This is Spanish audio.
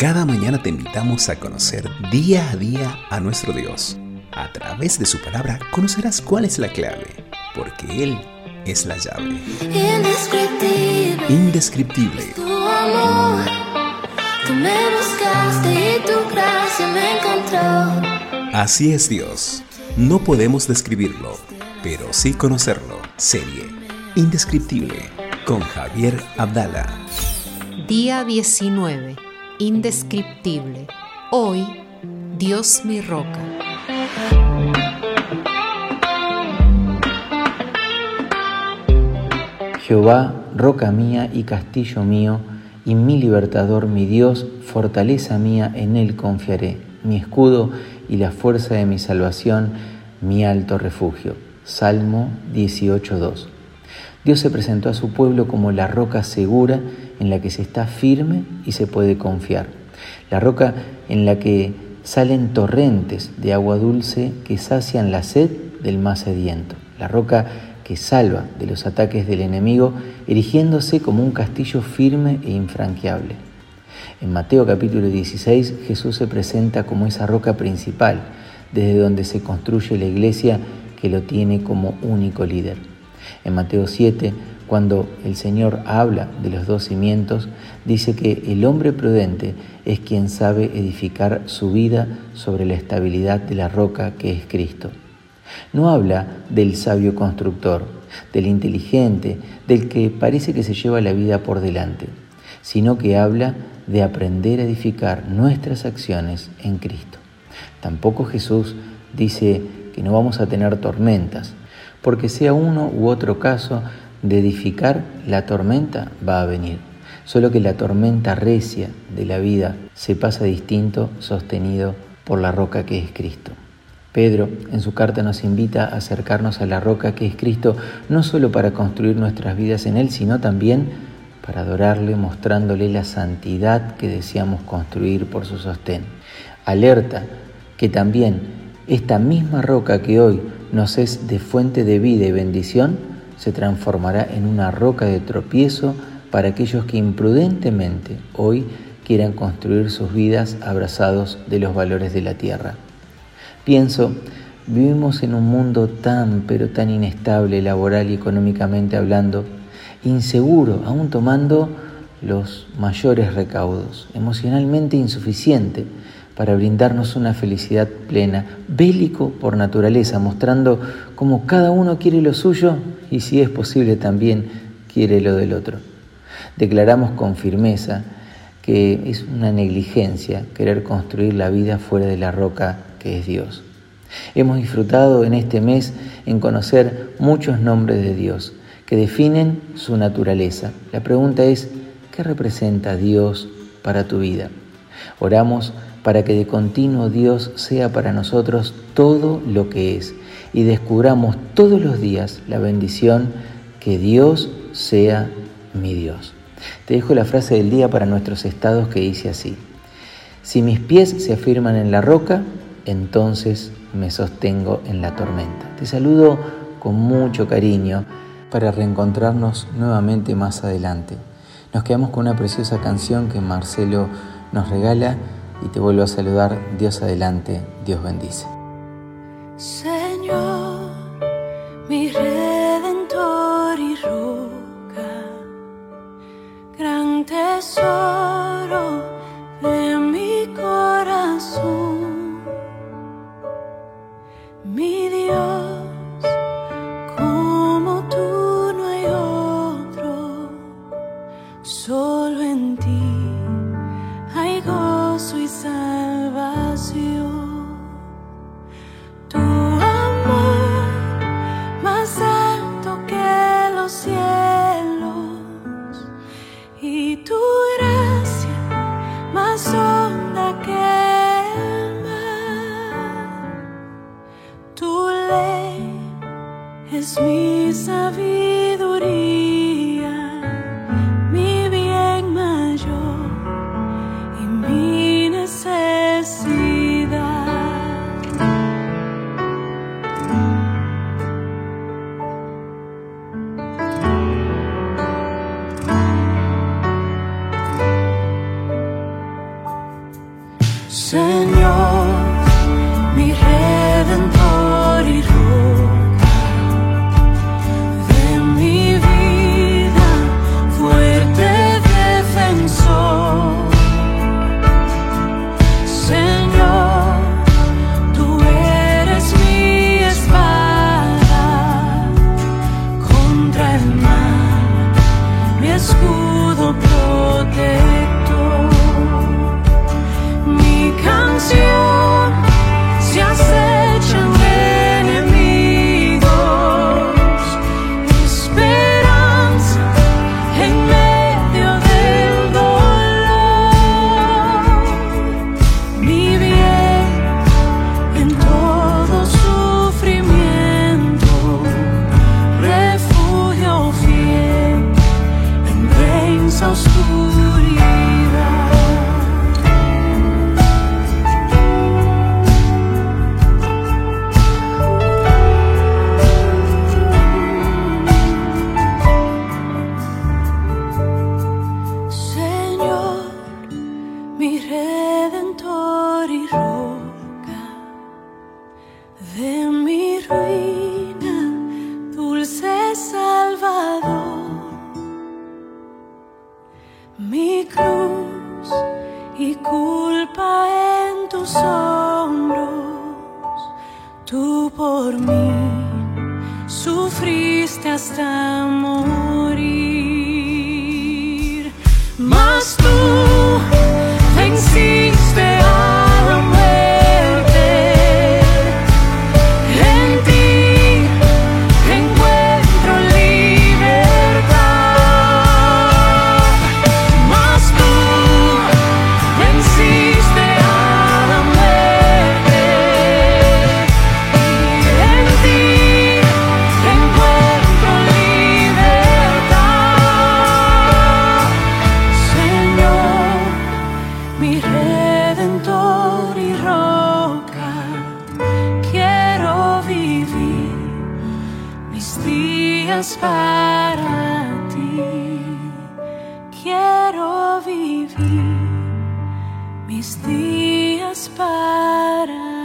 Cada mañana te invitamos a conocer día a día a nuestro Dios. A través de su palabra conocerás cuál es la clave, porque Él es la llave. Indescriptible. Indescriptible. Tu amor. Tú me buscaste y tu gracia me encontró. Así es Dios. No podemos describirlo, pero sí conocerlo. Serie Indescriptible con Javier Abdala. Día 19. Indescriptible. Hoy, Dios mi roca. Jehová, roca mía y castillo mío, y mi libertador, mi Dios, fortaleza mía, en él confiaré, mi escudo y la fuerza de mi salvación, mi alto refugio. Salmo 18.2. Dios se presentó a su pueblo como la roca segura en la que se está firme y se puede confiar. La roca en la que salen torrentes de agua dulce que sacian la sed del más sediento. La roca que salva de los ataques del enemigo, erigiéndose como un castillo firme e infranqueable. En Mateo capítulo 16 Jesús se presenta como esa roca principal, desde donde se construye la iglesia que lo tiene como único líder. En Mateo 7, cuando el Señor habla de los dos cimientos, dice que el hombre prudente es quien sabe edificar su vida sobre la estabilidad de la roca que es Cristo. No habla del sabio constructor, del inteligente, del que parece que se lleva la vida por delante, sino que habla de aprender a edificar nuestras acciones en Cristo. Tampoco Jesús dice que no vamos a tener tormentas, porque sea uno u otro caso de edificar, la tormenta va a venir. Solo que la tormenta recia de la vida se pasa distinto sostenido por la roca que es Cristo. Pedro en su carta nos invita a acercarnos a la roca que es Cristo, no solo para construir nuestras vidas en Él, sino también para adorarle mostrándole la santidad que deseamos construir por su sostén. Alerta que también esta misma roca que hoy nos es de fuente de vida y bendición, se transformará en una roca de tropiezo para aquellos que imprudentemente hoy quieran construir sus vidas abrazados de los valores de la tierra. Pienso, vivimos en un mundo tan, pero tan inestable laboral y económicamente hablando, inseguro, aún tomando los mayores recaudos, emocionalmente insuficiente para brindarnos una felicidad plena, bélico por naturaleza, mostrando cómo cada uno quiere lo suyo y si es posible también quiere lo del otro. Declaramos con firmeza que es una negligencia querer construir la vida fuera de la roca que es Dios. Hemos disfrutado en este mes en conocer muchos nombres de Dios que definen su naturaleza. La pregunta es, ¿qué representa Dios para tu vida? Oramos para que de continuo Dios sea para nosotros todo lo que es y descubramos todos los días la bendición que Dios sea mi Dios. Te dejo la frase del día para nuestros estados que dice así. Si mis pies se afirman en la roca, entonces me sostengo en la tormenta. Te saludo con mucho cariño para reencontrarnos nuevamente más adelante. Nos quedamos con una preciosa canción que Marcelo nos regala y te vuelvo a saludar. Dios adelante, Dios bendice. Señor, mi redentor y roca, gran tesoro de mi corazón, mi Dios, es mi sabiduría, tus hombros, tú por mí sufriste hasta morir. Mas tú para ti. Quiero vivir mis días para ti.